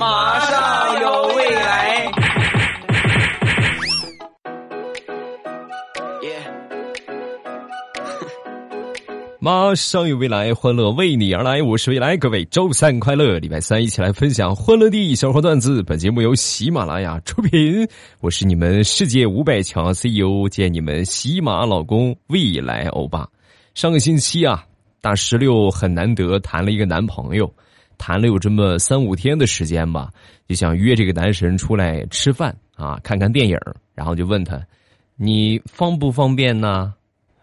马上有未来。马上有未来，欢乐为你而来。我是未来，各位周三快乐！礼拜三一起来分享欢乐的小花段子。本节目由喜马拉雅出品，我是你们世界五百强 CEO 兼你们喜马老公未来欧巴。上个星期啊，大石榴很难得谈了一个男朋友，谈了有这么三五天的时间吧，就想约这个男神出来吃饭啊，看看电影。然后就问他：“你方不方便呢？”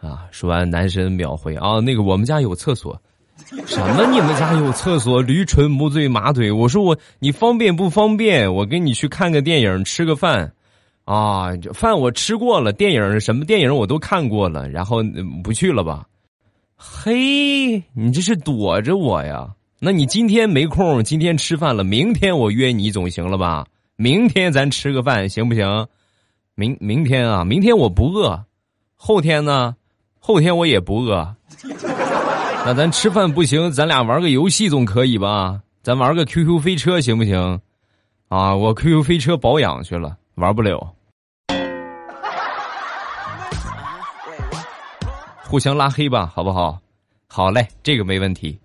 啊！说完，男神秒回啊，那个我们家有厕所。什么？你们家有厕所？驴唇不对马嘴。我说我，你方便不方便？我跟你去看个电影，吃个饭。啊，饭我吃过了，电影什么电影我都看过了，然后不去了吧？嘿，你这是躲着我呀？那你今天没空，今天吃饭了，明天我约你总行了吧？明天咱吃个饭行不行？明明天啊，明天我不饿。后天呢？后天我也不饿，那咱吃饭不行，咱俩玩个游戏总可以吧？咱玩个 QQ 飞车行不行？啊，我 QQ 飞车保养去了，玩不了。互相拉黑吧，好不好？好嘞，这个没问题。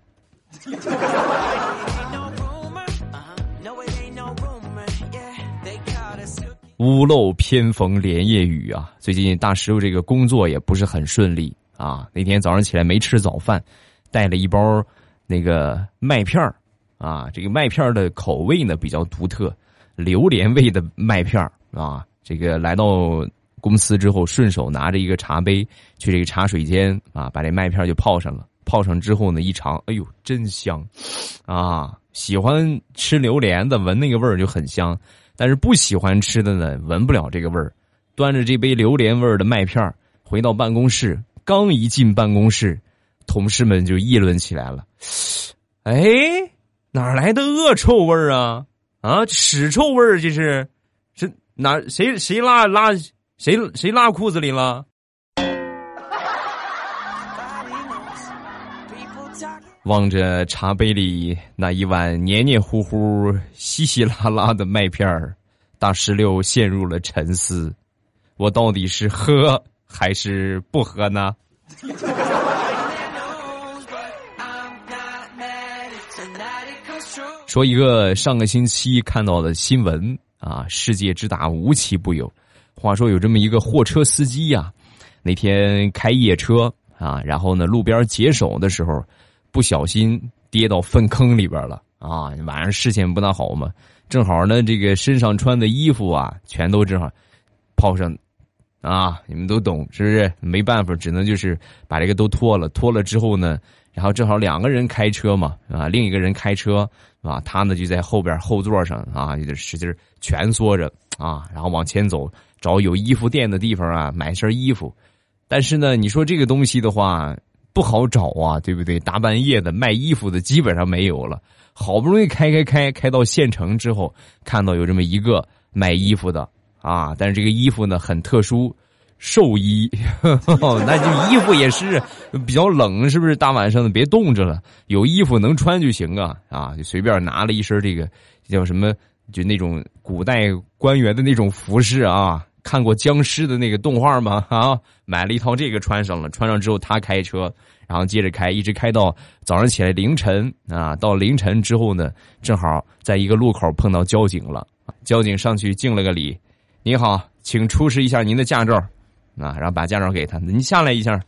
屋漏偏逢连夜雨啊！最近大师傅这个工作也不是很顺利啊。那天早上起来没吃早饭，带了一包那个麦片啊。这个麦片的口味呢比较独特，榴莲味的麦片啊。这个来到公司之后，顺手拿着一个茶杯去这个茶水间啊，把这麦片就泡上了。泡上之后呢，一尝，哎呦，真香啊！喜欢吃榴莲的，闻那个味儿就很香。但是不喜欢吃的呢，闻不了这个味儿。端着这杯榴莲味儿的麦片回到办公室，刚一进办公室，同事们就议论起来了：“哎，哪来的恶臭味儿啊？啊，屎臭味儿这是？这哪谁谁拉拉谁谁拉裤子里了？”望着茶杯里那一碗黏黏糊糊、稀稀拉拉的麦片儿，大石榴陷入了沉思：我到底是喝还是不喝呢？说一个上个星期看到的新闻啊，世界之大无奇不有。话说有这么一个货车司机呀，那天开夜车啊，然后呢，路边解手的时候。不小心跌到粪坑里边了啊！晚上视线不大好嘛，正好呢，这个身上穿的衣服啊，全都正好泡上啊！你们都懂是不是？没办法，只能就是把这个都脱了。脱了之后呢，然后正好两个人开车嘛啊，另一个人开车啊，他呢就在后边后座上啊，就使劲蜷缩着啊，然后往前走，找有衣服店的地方啊，买身衣服。但是呢，你说这个东西的话。不好找啊，对不对？大半夜的卖衣服的基本上没有了。好不容易开开开开到县城之后，看到有这么一个卖衣服的啊，但是这个衣服呢很特殊，寿衣，那就衣服也是比较冷，是不是？大晚上的别冻着了，有衣服能穿就行啊啊！就随便拿了一身这个叫什么，就那种古代官员的那种服饰啊。看过僵尸的那个动画吗？啊，买了一套这个穿上了，穿上之后他开车，然后接着开，一直开到早上起来凌晨啊。到凌晨之后呢，正好在一个路口碰到交警了，交警上去敬了个礼，你好，请出示一下您的驾照，啊，然后把驾照给他，您下来一下，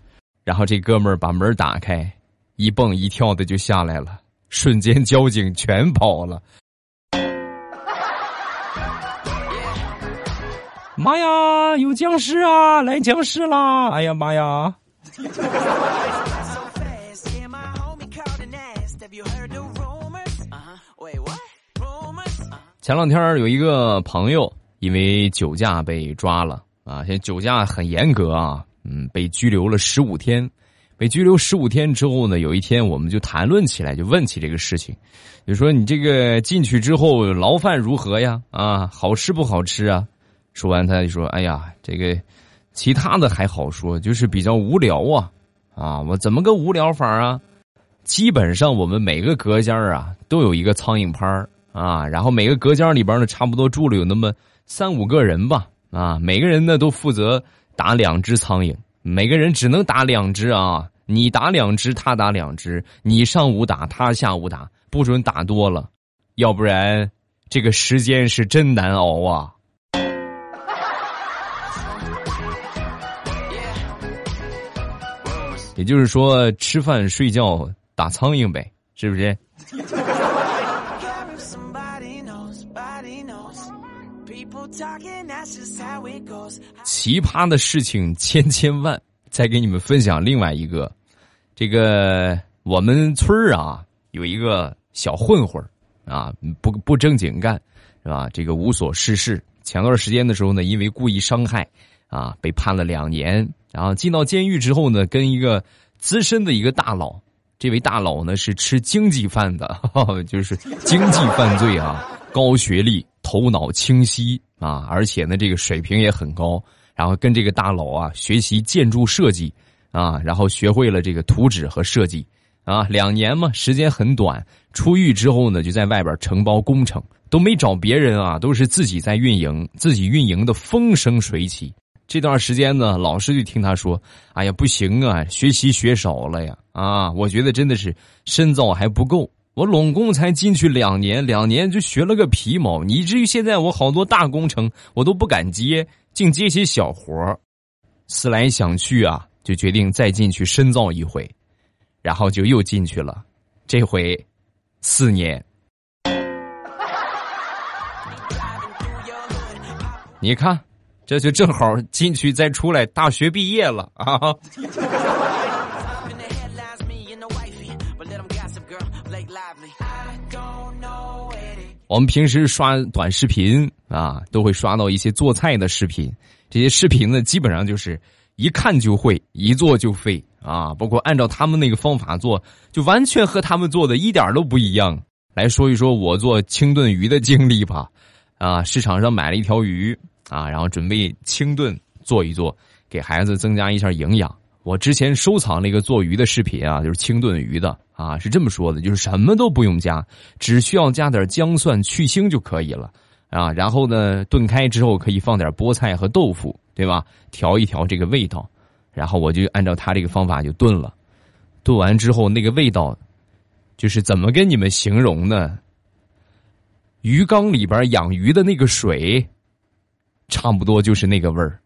然后这哥们儿把门打开，一蹦一跳的就下来了，瞬间交警全跑了。妈呀，有僵尸啊！来僵尸啦！哎呀妈呀！前两天有一个朋友因为酒驾被抓了啊，现在酒驾很严格啊，嗯，被拘留了十五天。被拘留十五天之后呢，有一天我们就谈论起来，就问起这个事情，就说你这个进去之后牢饭如何呀？啊，好吃不好吃啊？说完，他就说：“哎呀，这个其他的还好说，就是比较无聊啊！啊，我怎么个无聊法啊？基本上我们每个隔间啊都有一个苍蝇拍啊，然后每个隔间里边呢，差不多住了有那么三五个人吧，啊，每个人呢都负责打两只苍蝇，每个人只能打两只啊，你打两只，他打两只，你上午打，他下午打，不准打多了，要不然这个时间是真难熬啊。也就是说，吃饭睡觉打苍蝇呗，是不是？奇葩的事情千千万，再给你们分享另外一个。这个我们村儿啊，有一个小混混儿啊，不不正经干，是吧？这个无所事事。前段时间的时候呢，因为故意伤害啊，被判了两年。然后进到监狱之后呢，跟一个资深的一个大佬，这位大佬呢是吃经济饭的，就是经济犯罪啊，高学历，头脑清晰啊，而且呢这个水平也很高。然后跟这个大佬啊学习建筑设计啊，然后学会了这个图纸和设计啊，两年嘛时间很短。出狱之后呢，就在外边承包工程，都没找别人啊，都是自己在运营，自己运营的风生水起。这段时间呢，老师就听他说：“哎呀，不行啊，学习学少了呀！啊，我觉得真的是深造还不够。我拢共才进去两年，两年就学了个皮毛，以至于现在我好多大工程我都不敢接，净接些小活思来想去啊，就决定再进去深造一回，然后就又进去了，这回四年。你看。这就正好进去再出来，大学毕业了啊！我们平时刷短视频啊，都会刷到一些做菜的视频。这些视频呢，基本上就是一看就会，一做就废啊。包括按照他们那个方法做，就完全和他们做的一点都不一样。来说一说我做清炖鱼的经历吧。啊，市场上买了一条鱼。啊，然后准备清炖做一做，给孩子增加一下营养。我之前收藏了一个做鱼的视频啊，就是清炖鱼的啊，是这么说的，就是什么都不用加，只需要加点姜蒜去腥就可以了啊。然后呢，炖开之后可以放点菠菜和豆腐，对吧？调一调这个味道。然后我就按照他这个方法就炖了，炖完之后那个味道，就是怎么跟你们形容呢？鱼缸里边养鱼的那个水。差不多就是那个味儿。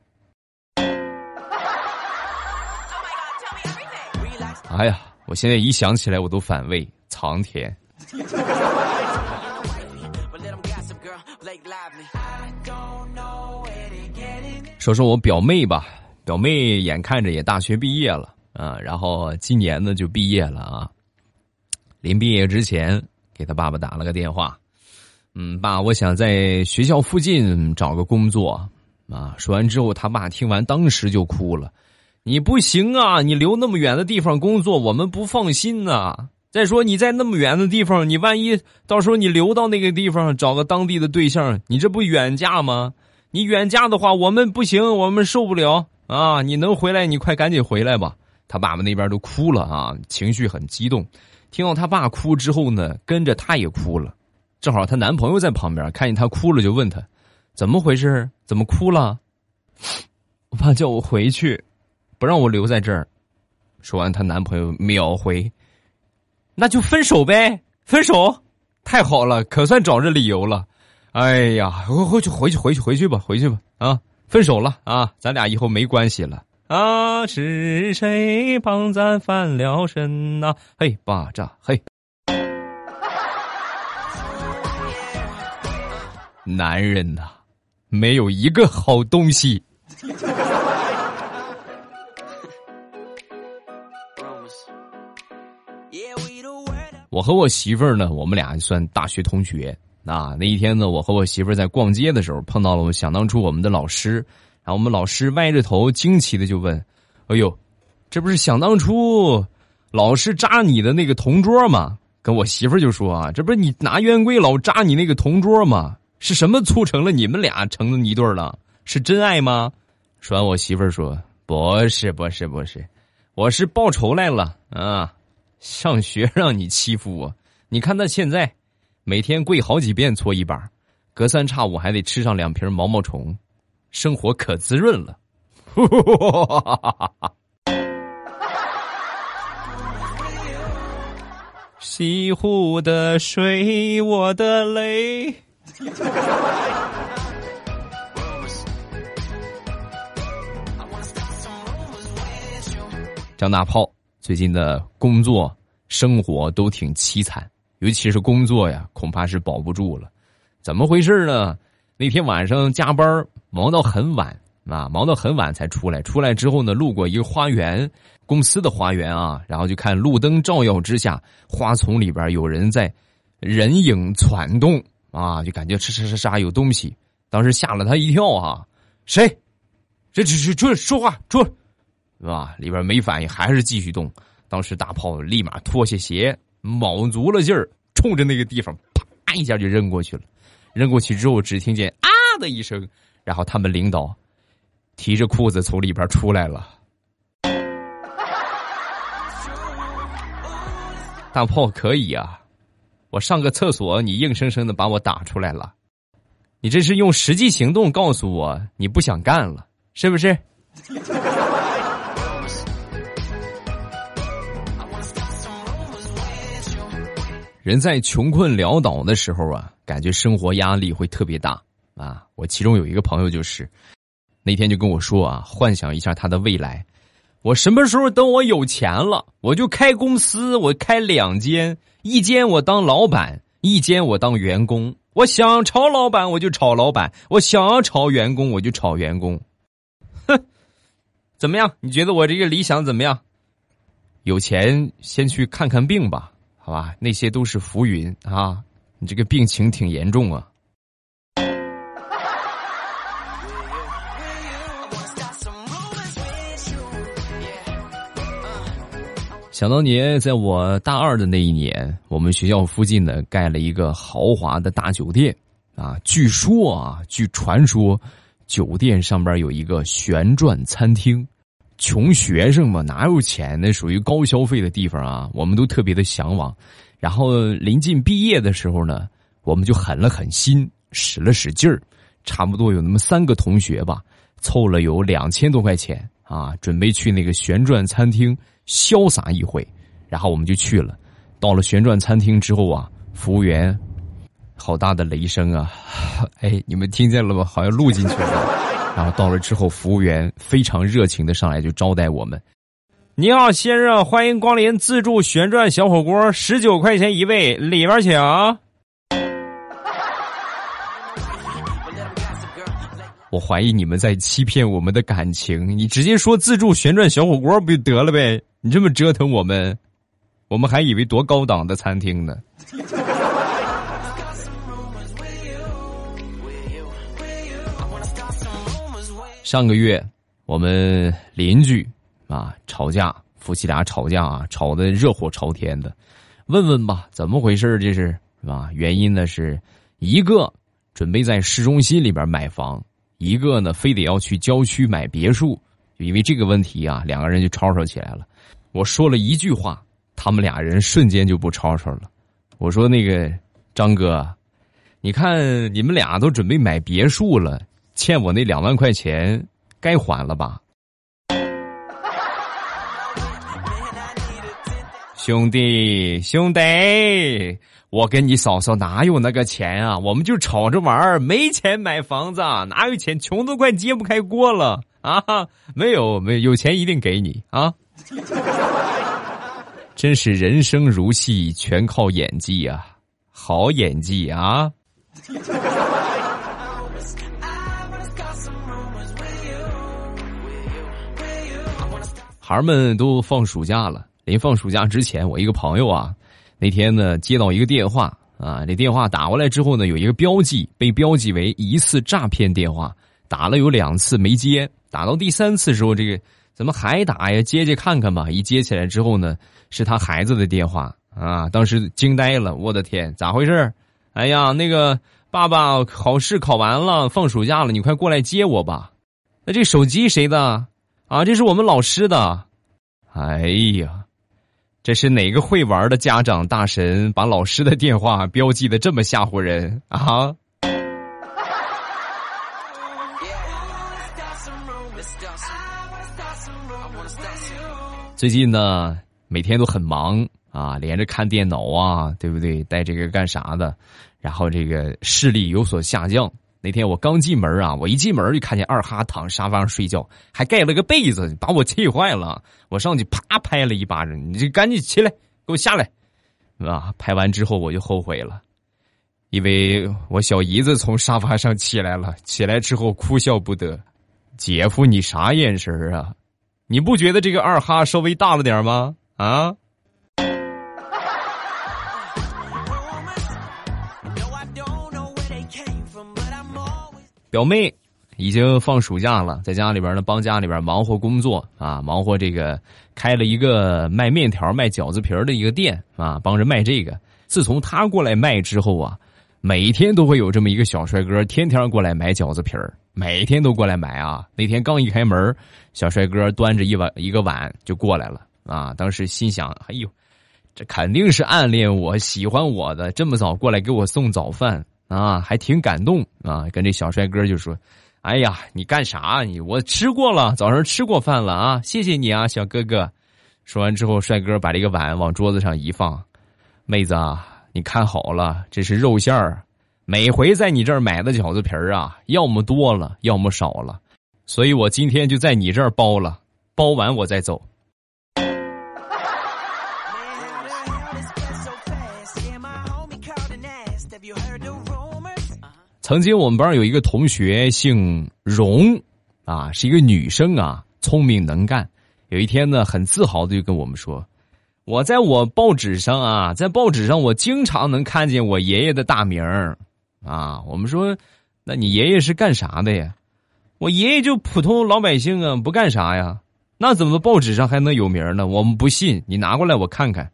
哎呀，我现在一想起来我都反胃，藏甜。说说我表妹吧，表妹眼看着也大学毕业了啊，然后今年呢就毕业了啊。临毕业之前，给他爸爸打了个电话。嗯，爸，我想在学校附近找个工作，啊！说完之后，他爸听完当时就哭了。你不行啊，你留那么远的地方工作，我们不放心呐。再说你在那么远的地方，你万一到时候你留到那个地方找个当地的对象，你这不远嫁吗？你远嫁的话，我们不行，我们受不了啊！你能回来，你快赶紧回来吧。他爸爸那边都哭了啊，情绪很激动。听到他爸哭之后呢，跟着他也哭了。正好她男朋友在旁边，看见她哭了，就问她：“怎么回事？怎么哭了？”我爸叫我回去，不让我留在这儿。说完，她男朋友秒回：“那就分手呗，分手！太好了，可算找着理由了。哎呀，回回去，回去，回去，回去吧，回去吧。啊，分手了啊，咱俩以后没关系了啊。是谁帮咱翻了身呐？嘿，巴扎，嘿。”男人呐，没有一个好东西。我和我媳妇儿呢，我们俩算大学同学啊。那一天呢，我和我媳妇儿在逛街的时候碰到了，我想当初我们的老师。然后我们老师歪着头，惊奇的就问：“哎呦，这不是想当初老师扎你的那个同桌吗？”跟我媳妇儿就说：“啊，这不是你拿圆规老扎你那个同桌吗？”是什么促成了你们俩成一对了？是真爱吗？说完，我媳妇儿说：“不是，不是，不是，我是报仇来了啊！上学让你欺负我，你看他现在，每天跪好几遍搓衣板，隔三差五还得吃上两瓶毛毛虫，生活可滋润了。西湖的水，我的泪。张大炮最近的工作生活都挺凄惨，尤其是工作呀，恐怕是保不住了。怎么回事呢？那天晚上加班忙到很晚啊，忙到很晚才出来。出来之后呢，路过一个花园，公司的花园啊，然后就看路灯照耀之下，花丛里边有人在人影攒动啊，就感觉哧哧哧哧有东西。当时吓了他一跳啊！谁？这这这出来说话出！是吧？里边没反应，还是继续动。当时大炮立马脱下鞋，卯足了劲儿，冲着那个地方啪一下就扔过去了。扔过去之后，只听见啊的一声，然后他们领导提着裤子从里边出来了。大炮可以啊，我上个厕所，你硬生生的把我打出来了。你这是用实际行动告诉我你不想干了，是不是？人在穷困潦倒的时候啊，感觉生活压力会特别大啊。我其中有一个朋友就是，那天就跟我说啊，幻想一下他的未来，我什么时候等我有钱了，我就开公司，我开两间，一间我当老板，一间我当员工。我想炒老板我就炒老板，我想炒员工我就炒员工。哼，怎么样？你觉得我这个理想怎么样？有钱先去看看病吧。好吧，那些都是浮云啊！你这个病情挺严重啊。想当年，在我大二的那一年，我们学校附近呢盖了一个豪华的大酒店啊。据说啊，据传说，酒店上边有一个旋转餐厅。穷学生嘛，哪有钱？那属于高消费的地方啊，我们都特别的向往。然后临近毕业的时候呢，我们就狠了狠心，使了使劲儿，差不多有那么三个同学吧，凑了有两千多块钱啊，准备去那个旋转餐厅潇洒一回。然后我们就去了。到了旋转餐厅之后啊，服务员，好大的雷声啊！哎，你们听见了吗？好像录进去了。然后到了之后，服务员非常热情的上来就招待我们。你好，先生，欢迎光临自助旋转小火锅，十九块钱一位，里边请。我怀疑你们在欺骗我们的感情，你直接说自助旋转小火锅不就得了呗？你这么折腾我们，我们还以为多高档的餐厅呢。上个月，我们邻居啊吵架，夫妻俩吵架啊，吵得热火朝天的。问问吧，怎么回事？这是是吧？原因呢是一个准备在市中心里边买房，一个呢非得要去郊区买别墅。就因为这个问题啊，两个人就吵吵起来了。我说了一句话，他们俩人瞬间就不吵吵了。我说：“那个张哥，你看你们俩都准备买别墅了。”欠我那两万块钱，该还了吧？兄弟，兄弟，我跟你嫂嫂哪有那个钱啊？我们就吵着玩儿没钱买房子，哪有钱？穷都快揭不开锅了啊！没有，没有钱一定给你啊！真是人生如戏，全靠演技啊！好演技啊！孩儿们都放暑假了，临放暑假之前，我一个朋友啊，那天呢接到一个电话啊，这电话打过来之后呢，有一个标记被标记为疑似诈骗电话，打了有两次没接，打到第三次时候，这个怎么还打呀？接接看看吧。一接起来之后呢，是他孩子的电话啊，当时惊呆了，我的天，咋回事？哎呀，那个爸爸考试考完了，放暑假了，你快过来接我吧。那这手机谁的？啊，这是我们老师的，哎呀，这是哪个会玩的家长大神把老师的电话标记的这么吓唬人啊？最近呢，每天都很忙啊，连着看电脑啊，对不对？带这个干啥的？然后这个视力有所下降。那天我刚进门啊，我一进门就看见二哈躺沙发上睡觉，还盖了个被子，把我气坏了。我上去啪拍了一巴掌，你这赶紧起来，给我下来，啊！拍完之后我就后悔了，因为我小姨子从沙发上起来了，起来之后哭笑不得。姐夫，你啥眼神啊？你不觉得这个二哈稍微大了点吗？啊？表妹已经放暑假了，在家里边呢，帮家里边忙活工作啊，忙活这个开了一个卖面条、卖饺子皮儿的一个店啊，帮着卖这个。自从他过来卖之后啊，每天都会有这么一个小帅哥，天天过来买饺子皮儿，每天都过来买啊。那天刚一开门，小帅哥端着一碗一个碗就过来了啊。当时心想：哎呦，这肯定是暗恋我、喜欢我的，这么早过来给我送早饭。啊，还挺感动啊！跟这小帅哥就说：“哎呀，你干啥？你我吃过了，早上吃过饭了啊！谢谢你啊，小哥哥。”说完之后，帅哥把这个碗往桌子上一放：“妹子啊，你看好了，这是肉馅儿。每回在你这儿买的饺子皮儿啊，要么多了，要么少了，所以我今天就在你这儿包了，包完我再走。”曾经我们班有一个同学姓荣，啊，是一个女生啊，聪明能干。有一天呢，很自豪的就跟我们说：“我在我报纸上啊，在报纸上我经常能看见我爷爷的大名儿。”啊，我们说：“那你爷爷是干啥的呀？”我爷爷就普通老百姓啊，不干啥呀。那怎么报纸上还能有名呢？我们不信，你拿过来我看看。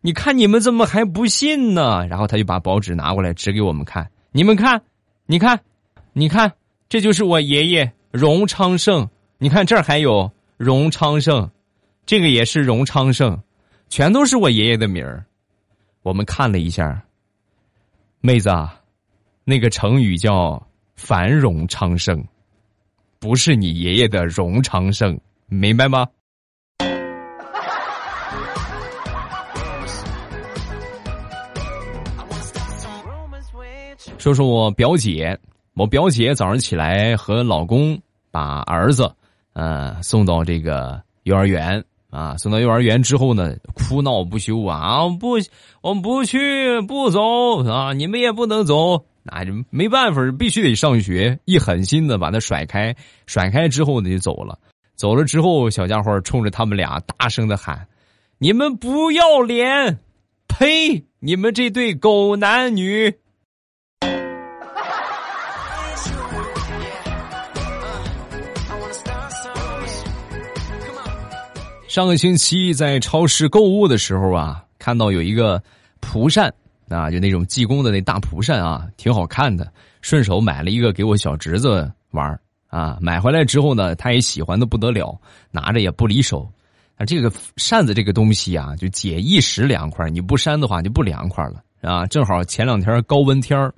你看你们怎么还不信呢？然后他就把报纸拿过来指给我们看，你们看。你看，你看，这就是我爷爷荣昌盛。你看这儿还有荣昌盛，这个也是荣昌盛，全都是我爷爷的名儿。我们看了一下，妹子，啊，那个成语叫繁荣昌盛，不是你爷爷的荣昌盛，明白吗？说说我表姐，我表姐早上起来和老公把儿子，呃，送到这个幼儿园啊，送到幼儿园之后呢，哭闹不休啊，不，我们不去，不走啊，你们也不能走，那就没办法，必须得上学，一狠心的把他甩开，甩开之后呢就走了，走了之后，小家伙冲着他们俩大声的喊：“你们不要脸！呸！你们这对狗男女！”上个星期在超市购物的时候啊，看到有一个蒲扇啊，就那种济公的那大蒲扇啊，挺好看的。顺手买了一个给我小侄子玩啊。买回来之后呢，他也喜欢的不得了，拿着也不离手。啊，这个扇子这个东西啊，就解一时凉快，你不扇的话就不凉快了啊。正好前两天高温天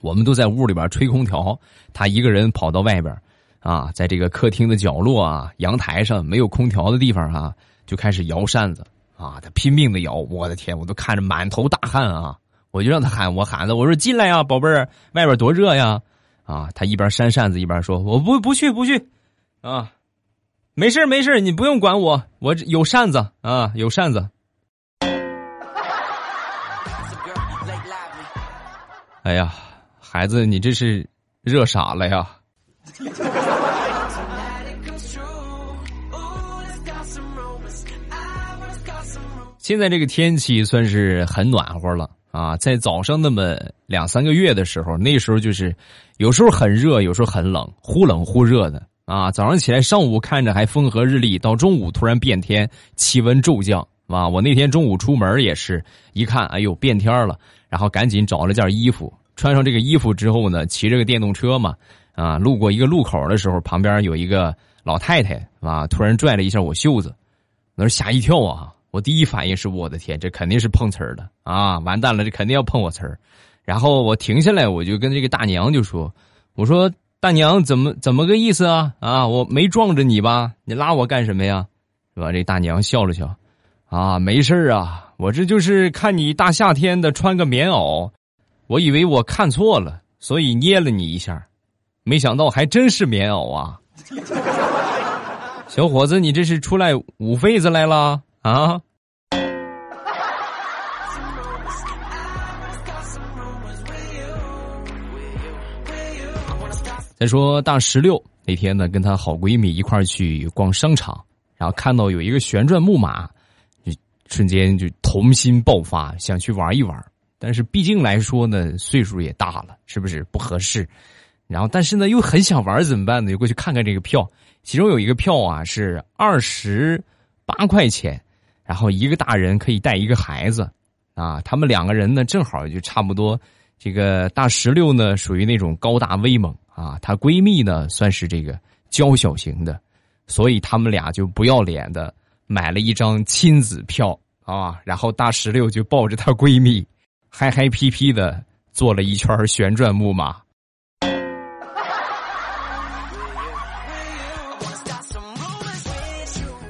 我们都在屋里边吹空调，他一个人跑到外边。啊，在这个客厅的角落啊，阳台上没有空调的地方啊，就开始摇扇子啊，他拼命的摇，我的天，我都看着满头大汗啊！我就让他喊，我喊他，我说进来呀，宝贝儿，外边多热呀！啊，他一边扇扇子一边说，我不不去不去，啊，没事没事，你不用管我，我有扇子啊，有扇子。哎呀，孩子，你这是热傻了呀！现在这个天气算是很暖和了啊，在早上那么两三个月的时候，那时候就是有时候很热，有时候很冷，忽冷忽热的啊。早上起来，上午看着还风和日丽，到中午突然变天，气温骤降啊。我那天中午出门也是一看，哎呦变天了，然后赶紧找了件衣服，穿上这个衣服之后呢，骑着个电动车嘛。啊，路过一个路口的时候，旁边有一个老太太啊，突然拽了一下我袖子，那是吓一跳啊！我第一反应是我的天，这肯定是碰瓷儿的啊！完蛋了，这肯定要碰我瓷儿。然后我停下来，我就跟这个大娘就说：“我说大娘，怎么怎么个意思啊？啊，我没撞着你吧？你拉我干什么呀？是吧？”这大娘笑了笑，啊，没事啊，我这就是看你大夏天的穿个棉袄，我以为我看错了，所以捏了你一下，没想到还真是棉袄啊！小伙子，你这是出来捂痱子来了啊？再说大石榴那天呢，跟她好闺蜜一块儿去逛商场，然后看到有一个旋转木马，就瞬间就童心爆发，想去玩一玩。但是毕竟来说呢，岁数也大了，是不是不合适？然后但是呢，又很想玩，怎么办呢？就过去看看这个票，其中有一个票啊是二十八块钱，然后一个大人可以带一个孩子，啊，他们两个人呢正好就差不多。这个大石榴呢属于那种高大威猛。啊，她闺蜜呢算是这个娇小型的，所以他们俩就不要脸的买了一张亲子票啊，然后大石榴就抱着她闺蜜，嗨嗨皮皮的坐了一圈旋转木马。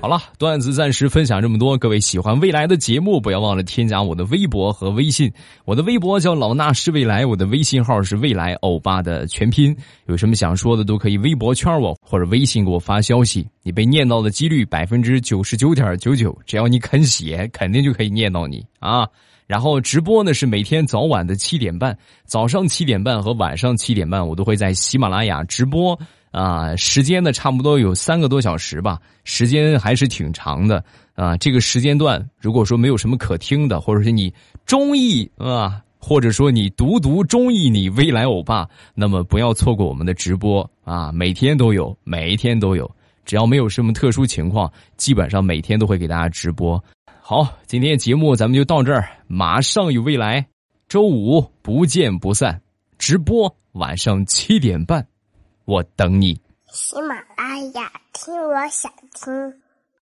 好了，段子暂时分享这么多。各位喜欢未来的节目，不要忘了添加我的微博和微信。我的微博叫老衲是未来，我的微信号是未来欧巴的全拼。有什么想说的，都可以微博圈我或者微信给我发消息。你被念到的几率百分之九十九点九九，只要你肯写，肯定就可以念到你啊。然后直播呢是每天早晚的七点半，早上七点半和晚上七点半，我都会在喜马拉雅直播。啊，时间呢差不多有三个多小时吧，时间还是挺长的啊。这个时间段，如果说没有什么可听的，或者是你中意啊，或者说你独独中意你未来欧巴，那么不要错过我们的直播啊，每天都有，每一天都有，只要没有什么特殊情况，基本上每天都会给大家直播。好，今天节目咱们就到这儿，马上有未来，周五不见不散，直播晚上七点半。我等你。喜马拉雅，听我想听。